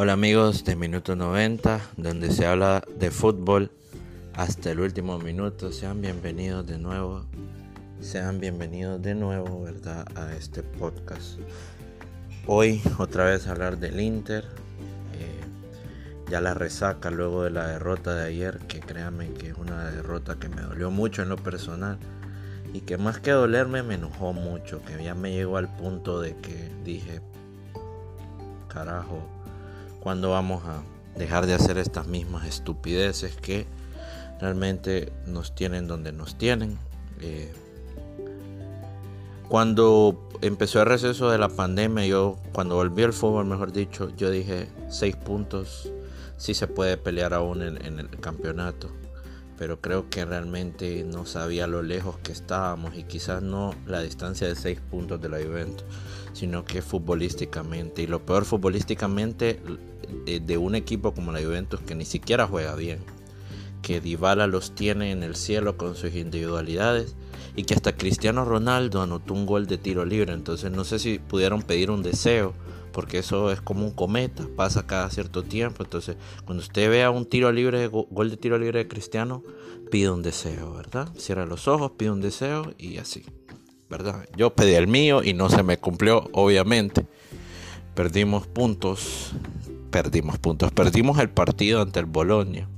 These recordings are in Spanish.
Hola amigos de Minuto 90, donde se habla de fútbol hasta el último minuto. Sean bienvenidos de nuevo, sean bienvenidos de nuevo, ¿verdad? A este podcast. Hoy otra vez hablar del Inter. Eh, ya la resaca luego de la derrota de ayer, que créanme que es una derrota que me dolió mucho en lo personal. Y que más que dolerme me enojó mucho, que ya me llegó al punto de que dije, carajo, cuando vamos a dejar de hacer estas mismas estupideces que realmente nos tienen donde nos tienen. Eh, cuando empezó el receso de la pandemia, yo cuando volví al fútbol, mejor dicho, yo dije seis puntos, sí se puede pelear aún en el campeonato pero creo que realmente no sabía lo lejos que estábamos y quizás no la distancia de 6 puntos de la Juventus, sino que futbolísticamente. Y lo peor futbolísticamente eh, de un equipo como la Juventus que ni siquiera juega bien, que Dybala los tiene en el cielo con sus individualidades y que hasta Cristiano Ronaldo anotó un gol de tiro libre. Entonces no sé si pudieron pedir un deseo porque eso es como un cometa, pasa cada cierto tiempo. Entonces, cuando usted vea un tiro libre, gol de tiro libre de Cristiano, pide un deseo, ¿verdad? Cierra los ojos, pide un deseo y así, ¿verdad? Yo pedí el mío y no se me cumplió, obviamente. Perdimos puntos, perdimos puntos, perdimos el partido ante el Bolonia.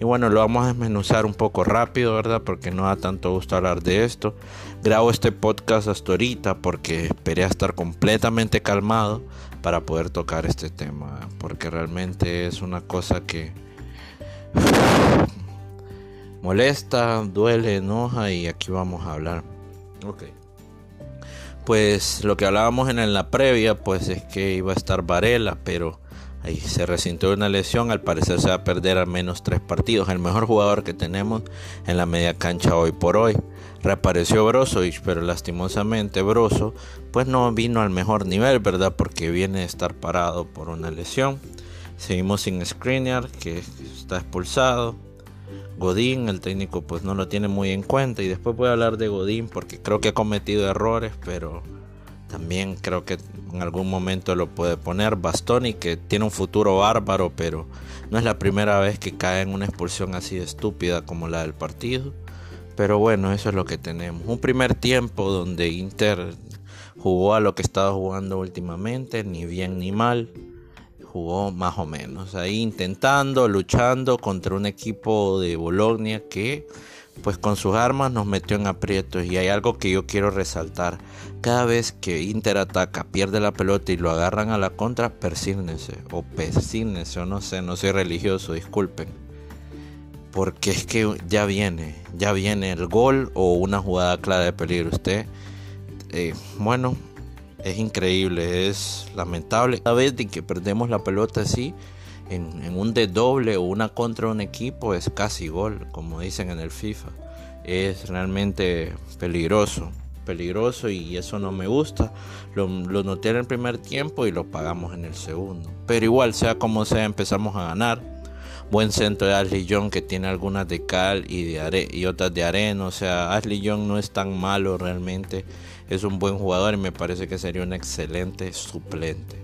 Y bueno, lo vamos a desmenuzar un poco rápido, ¿verdad? Porque no da tanto gusto hablar de esto. Grabo este podcast hasta ahorita porque esperé a estar completamente calmado para poder tocar este tema. Porque realmente es una cosa que molesta, duele, enoja y aquí vamos a hablar. Ok. Pues lo que hablábamos en la previa, pues es que iba a estar Varela, pero Ahí se resintió una lesión, al parecer se va a perder al menos tres partidos. El mejor jugador que tenemos en la media cancha hoy por hoy. Reapareció Brozovic, pero lastimosamente Brozo pues no vino al mejor nivel, ¿verdad? Porque viene de estar parado por una lesión. Seguimos sin Skriniar, que está expulsado. Godín, el técnico pues no lo tiene muy en cuenta. Y después voy a hablar de Godín porque creo que ha cometido errores, pero también creo que en algún momento lo puede poner. Bastoni, que tiene un futuro bárbaro, pero no es la primera vez que cae en una expulsión así estúpida como la del partido. Pero bueno, eso es lo que tenemos. Un primer tiempo donde Inter jugó a lo que estaba jugando últimamente, ni bien ni mal. Jugó más o menos ahí intentando, luchando contra un equipo de Bologna que pues con sus armas nos metió en aprietos y hay algo que yo quiero resaltar. Cada vez que Inter ataca, pierde la pelota y lo agarran a la contra, persígnense o persígnense o no sé, no soy religioso, disculpen. Porque es que ya viene, ya viene el gol o una jugada clara de peligro. Usted, eh, bueno, es increíble, es lamentable. Cada vez que perdemos la pelota así, en, un de doble o una contra un equipo es casi gol, como dicen en el FIFA. Es realmente peligroso, peligroso y eso no me gusta. Lo, noté en el primer tiempo y lo pagamos en el segundo. Pero igual, sea como sea, empezamos a ganar. Buen centro de Ashley Young que tiene algunas de cal y, de y otras de arena. O sea, Ashley Young no es tan malo realmente. Es un buen jugador y me parece que sería un excelente suplente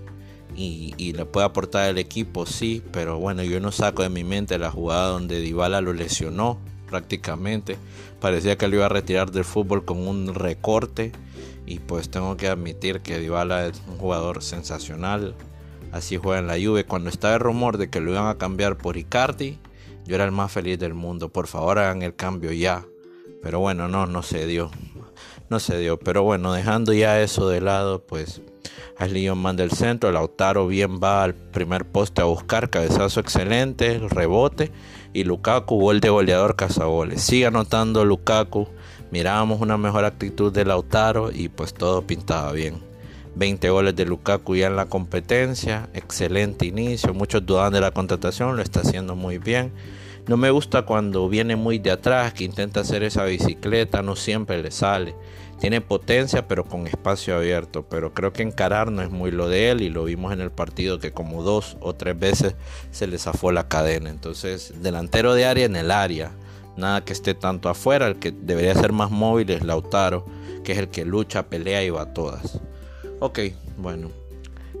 y, le puede aportar el equipo, sí, pero bueno, yo no saco de mi mente la jugada donde Dybala lo lesionó prácticamente. Parecía que lo iba a retirar del fútbol con un recorte y pues tengo que admitir que Dybala es un jugador sensacional. Así juega en la Juve. Cuando estaba el rumor de que lo iban a cambiar por Icardi, yo era el más feliz del mundo. Por favor, hagan el cambio ya. Pero bueno, no, no se dio. No se dio. Pero bueno, dejando ya eso de lado, pues Ashley manda el centro, Lautaro bien va al primer poste a buscar, cabezazo excelente, el rebote y Lukaku gol de goleador cazagoles. Sigue anotando Lukaku, mirábamos una mejor actitud de Lautaro y pues todo pintaba bien. 20 goles de Lukaku ya en la competencia, excelente inicio, muchos dudan de la contratación, lo está haciendo muy bien. No me gusta cuando viene muy de atrás, que intenta hacer esa bicicleta, no siempre le sale. Tiene potencia pero con espacio abierto, pero creo que encarar no es muy lo de él y lo vimos en el partido que como dos o tres veces se le zafó la cadena. Entonces, delantero de área en el área, nada que esté tanto afuera, el que debería ser más móvil es Lautaro, que es el que lucha, pelea y va a todas. Ok, bueno,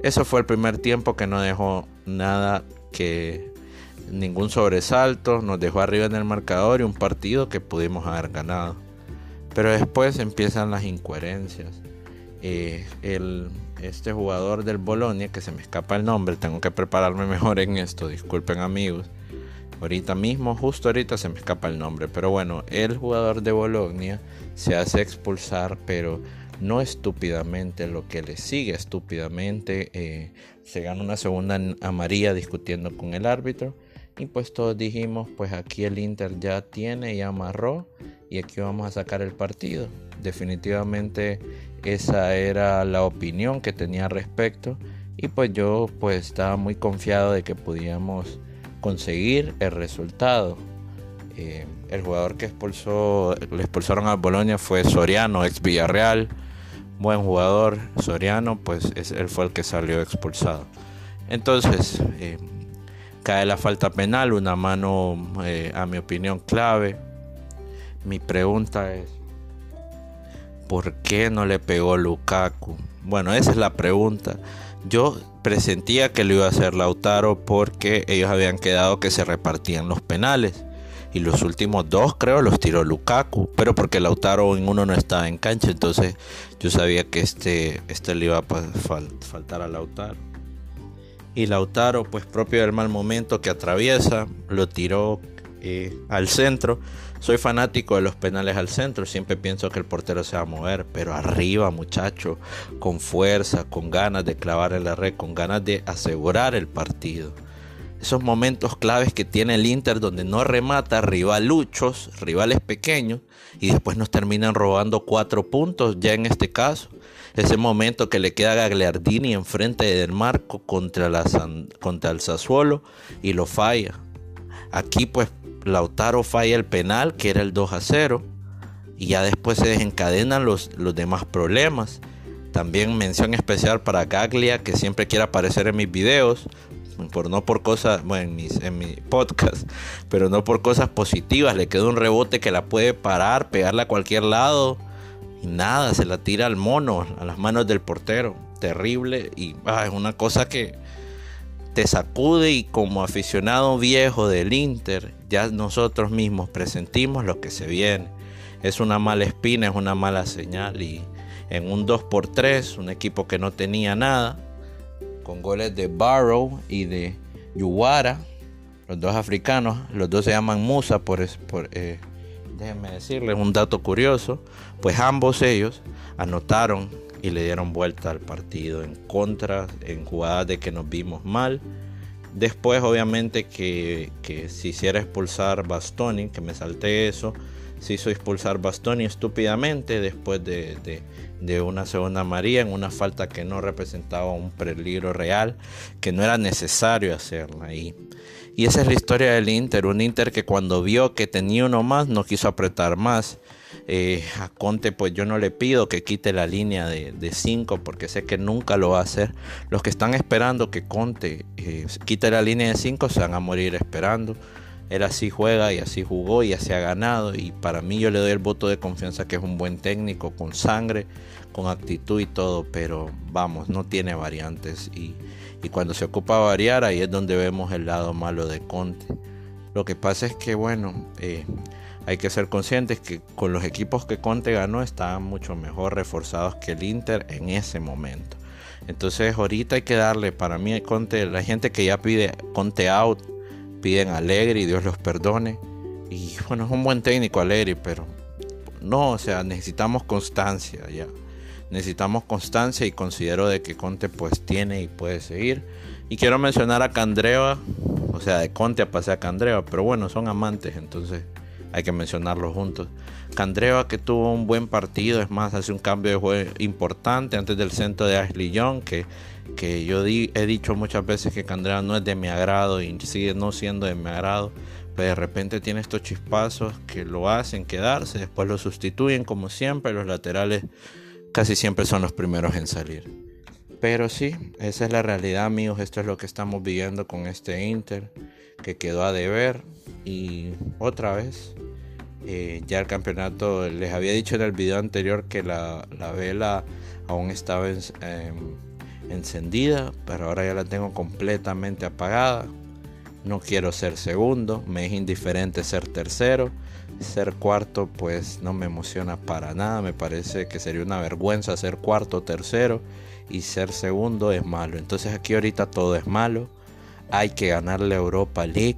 eso fue el primer tiempo que no dejó nada que ningún sobresalto, nos dejó arriba en el marcador y un partido que pudimos haber ganado. Pero después empiezan las incoherencias. Eh, el, este jugador del Bolonia, que se me escapa el nombre, tengo que prepararme mejor en esto, disculpen amigos. Ahorita mismo, justo ahorita se me escapa el nombre, pero bueno, el jugador de Bolonia se hace expulsar, pero no estúpidamente, lo que le sigue estúpidamente, eh, se gana una segunda amarilla discutiendo con el árbitro y pues todos dijimos, pues aquí el Inter ya tiene y amarró y aquí vamos a sacar el partido. Definitivamente esa era la opinión que tenía al respecto y pues yo pues estaba muy confiado de que podíamos conseguir el resultado. Eh, el jugador que expulsó, le expulsaron a Bolonia fue Soriano, ex Villarreal. Buen jugador, Soriano, pues es, él fue el que salió expulsado. Entonces, eh, cae la falta penal, una mano, eh, a mi opinión, clave. Mi pregunta es, ¿por qué no le pegó Lukaku? Bueno, esa es la pregunta. Yo presentía que lo iba a hacer Lautaro porque ellos habían quedado que se repartían los penales. Y los últimos dos creo los tiró Lukaku. Pero porque Lautaro en uno no estaba en cancha. Entonces yo sabía que este, este le iba a faltar a Lautaro. Y Lautaro, pues propio del mal momento que atraviesa, lo tiró eh, al centro. Soy fanático de los penales al centro, siempre pienso que el portero se va a mover, pero arriba muchacho, con fuerza, con ganas de clavar en la red, con ganas de asegurar el partido. Esos momentos claves que tiene el Inter donde no remata rivaluchos, rivales pequeños, y después nos terminan robando cuatro puntos, ya en este caso. Ese momento que le queda a Gagliardini enfrente del marco contra, contra el Sassuolo y lo falla. Aquí pues Lautaro falla el penal, que era el 2 a 0, y ya después se desencadenan los, los demás problemas. También mención especial para Gaglia, que siempre quiere aparecer en mis videos, por no por cosas, bueno, en, mi podcast, pero no por cosas positivas. Le queda un rebote que la puede parar, pegarla a cualquier lado, y nada, se la tira al mono, a las manos del portero. Terrible, y ah, es una cosa que te sacude y como aficionado viejo del Inter, ya nosotros mismos presentimos lo que se viene. Es una mala espina, es una mala señal y en un 2 por 3 un equipo que no tenía nada, con goles de Barrow y de Yuwara, los dos africanos, los dos se llaman Musa, por, eh, déjenme decirles un dato curioso, pues ambos ellos anotaron y le dieron vuelta al partido en contra, en jugadas de que nos vimos mal. Después, obviamente, que, que se hiciera expulsar Bastoni, que me salté eso, se hizo expulsar Bastoni estúpidamente después de, de, de, una segunda María en una falta que no representaba un peligro real, que no era necesario hacerla. Y, y esa es la historia del Inter, un Inter que cuando vio que tenía uno más no quiso apretar más eh, a Conte pues yo no le pido que quite la línea de 5 porque sé que nunca lo va a hacer. Los que están esperando que Conte eh, quite la línea de 5 se van a morir esperando. Él así juega y así jugó y así ha ganado. Y para mí yo le doy el voto de confianza que es un buen técnico, con sangre, con actitud y todo. Pero vamos, no tiene variantes. Y, y cuando se ocupa variar, ahí es donde vemos el lado malo de Conte. Lo que pasa es que, bueno, eh, hay que ser conscientes que con los equipos que Conte ganó estaban mucho mejor reforzados que el Inter en ese momento. Entonces ahorita hay que darle, para mí Conte, la gente que ya pide Conte out, piden Alegre y Dios los perdone. Y bueno, es un buen técnico Alegre, pero no, o sea, necesitamos constancia ya. Necesitamos constancia y considero de que Conte pues tiene y puede seguir. Y quiero mencionar a Candreva, o sea, de Conte a pasar a Candreva, pero bueno, son amantes, entonces hay que mencionarlo juntos. Candreva que tuvo un buen partido, es más, hace un cambio de juego importante antes del centro de Ashley Young, que, que yo he dicho muchas veces que Candreva no es de mi agrado y sigue no siendo de mi agrado, pero de repente tiene estos chispazos que lo hacen quedarse, después lo sustituyen como siempre, los laterales casi siempre son los primeros en salir. Pero sí, esa es la realidad amigos, esto es lo que estamos viviendo con este Inter, que quedó a deber y otra vez eh, ya el campeonato, les había dicho en el video anterior que la, vela aún estaba en, encendida, pero ahora ya la tengo completamente apagada. No quiero ser segundo, me es indiferente ser tercero. Ser cuarto pues no me emociona para nada, me parece que sería una vergüenza ser cuarto o tercero y ser segundo es malo. Entonces aquí ahorita todo es malo. Hay que ganar la Europa League,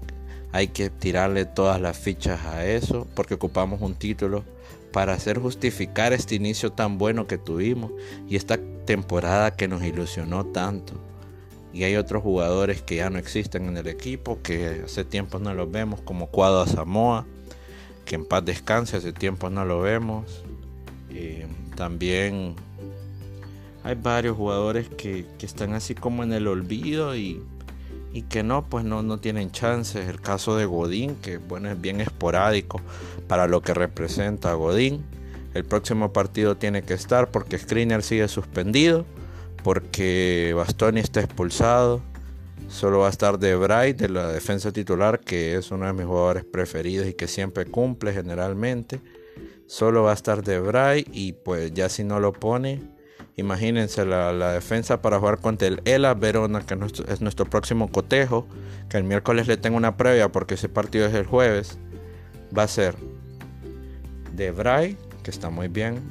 hay que tirarle todas las fichas a eso porque ocupamos un título para hacer justificar este inicio tan bueno que tuvimos y esta temporada que nos ilusionó tanto. Y hay otros jugadores que ya no existen en el equipo, que hace tiempo no los vemos, como Cuadro Samoa, que en paz descanse, hace tiempo no lo vemos. También hay varios jugadores que, están así como en el olvido y, que no, pues no, no tienen chances. El caso de Godín, que bueno, es bien esporádico para lo que representa Godín. El próximo partido tiene que estar porque Skriniar sigue suspendido, porque Bastoni está expulsado. Solo va a estar De Bright de la defensa titular, que es uno de mis jugadores preferidos y que siempre cumple generalmente. Solo va a estar De Bright y pues ya si no lo pone, imagínense la, defensa para jugar contra el Ela Verona, que es nuestro, próximo cotejo, que el miércoles le tengo una previa porque ese partido es el jueves. Va a ser De Bright, que está muy bien.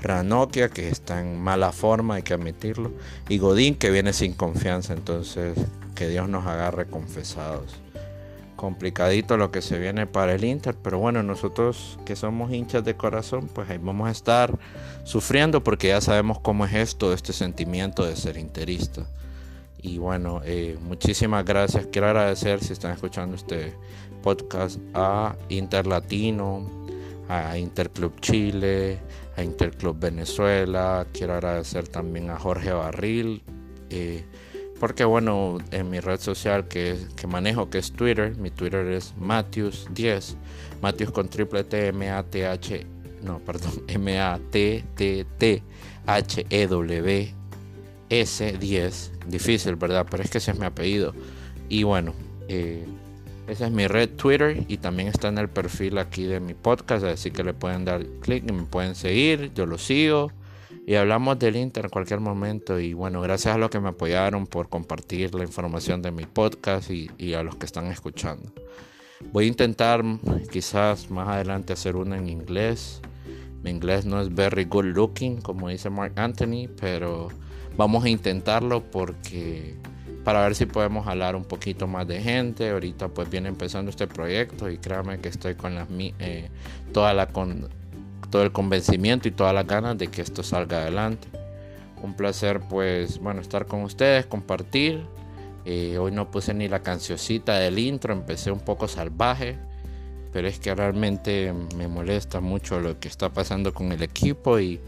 Ranokia, que está en mala forma, hay que admitirlo. Y Godín, que viene sin confianza. Entonces, que Dios nos agarre confesados. Complicadito lo que se viene para el Inter. Pero bueno, nosotros que somos hinchas de corazón, pues ahí vamos a estar sufriendo porque ya sabemos cómo es esto, este sentimiento de ser interista. Y bueno, eh, muchísimas gracias. Quiero agradecer si están escuchando este podcast a Inter Latino, a Interclub Chile, a Interclub Venezuela. Quiero agradecer también a Jorge Barril. Eh, porque bueno, en mi red social que, que manejo, que es Twitter, mi Twitter es Matthews10, Matthews con triple T, M A T H, no, perdón, M A T T T H E W S 10, difícil, ¿verdad? Pero es que ese es mi apellido. Y bueno, eh, esa es mi red Twitter y también está en el perfil aquí de mi podcast, así que le pueden dar clic y me pueden seguir, yo lo sigo y hablamos del Inter en cualquier momento y bueno, gracias a los que me apoyaron por compartir la información de mi podcast y, a los que están escuchando. Voy a intentar quizás más adelante hacer una en inglés. Mi inglés no es very good looking, como dice Mark Anthony, pero vamos a intentarlo porque para ver si podemos hablar un poquito más de gente. Ahorita pues viene empezando este proyecto y créanme que estoy con las, eh, toda la todo el convencimiento y todas las ganas de que esto salga adelante. Un placer pues bueno estar con ustedes, compartir. Eh, hoy no puse ni la cancioncita del intro, empecé un poco salvaje, pero es que realmente me molesta mucho lo que está pasando con el equipo y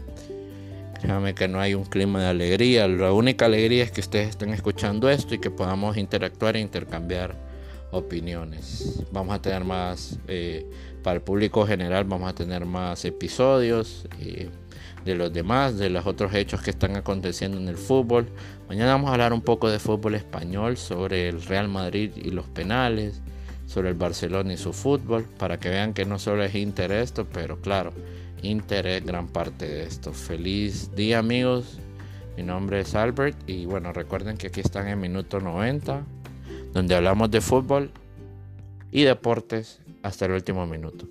Déjame que no hay un clima de alegría. La única alegría es que ustedes estén escuchando esto y que podamos interactuar e intercambiar opiniones. Vamos a tener más, eh, para el público general, vamos a tener más episodios eh, de los demás, de los otros hechos que están aconteciendo en el fútbol. Mañana vamos a hablar un poco de fútbol español, sobre el Real Madrid y los penales, sobre el Barcelona y su fútbol, para que vean que no solo es interés esto, pero claro interés gran parte de esto. Feliz día amigos, mi nombre es Albert y bueno, recuerden que aquí están en minuto 90, donde hablamos de fútbol y deportes hasta el último minuto.